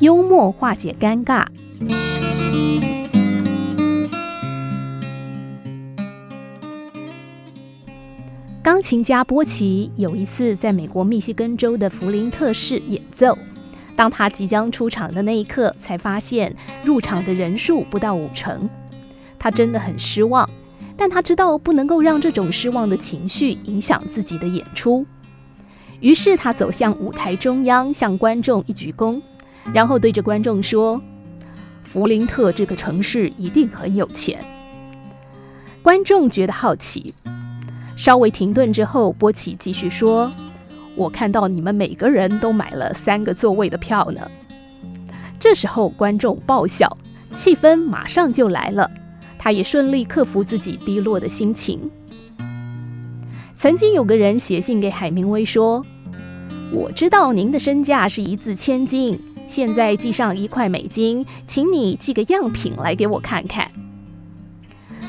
幽默化解尴尬。钢琴家波奇有一次在美国密西根州的弗林特市演奏，当他即将出场的那一刻，才发现入场的人数不到五成。他真的很失望，但他知道不能够让这种失望的情绪影响自己的演出。于是他走向舞台中央，向观众一鞠躬，然后对着观众说：“弗林特这个城市一定很有钱。”观众觉得好奇。稍微停顿之后，波奇继续说：“我看到你们每个人都买了三个座位的票呢。”这时候，观众爆笑，气氛马上就来了。他也顺利克服自己低落的心情。曾经有个人写信给海明威说：“我知道您的身价是一字千金，现在寄上一块美金，请你寄个样品来给我看看。”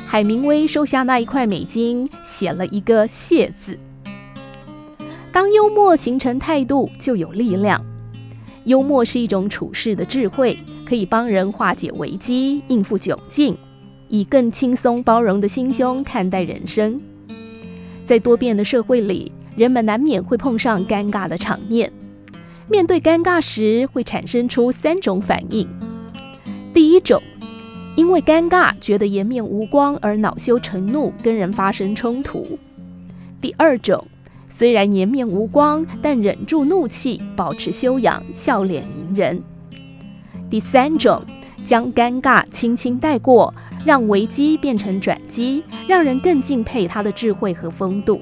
海明威收下那一块美金，写了一个“谢”字。当幽默形成态度，就有力量。幽默是一种处事的智慧，可以帮人化解危机、应付窘境，以更轻松包容的心胸看待人生。在多变的社会里，人们难免会碰上尴尬的场面。面对尴尬时，会产生出三种反应。第一种。因为尴尬，觉得颜面无光而恼羞成怒，跟人发生冲突。第二种，虽然颜面无光，但忍住怒气，保持修养，笑脸迎人。第三种，将尴尬轻轻带过，让危机变成转机，让人更敬佩他的智慧和风度。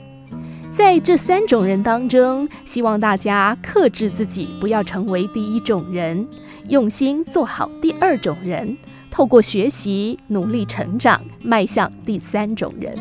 在这三种人当中，希望大家克制自己，不要成为第一种人，用心做好第二种人。透过学习，努力成长，迈向第三种人。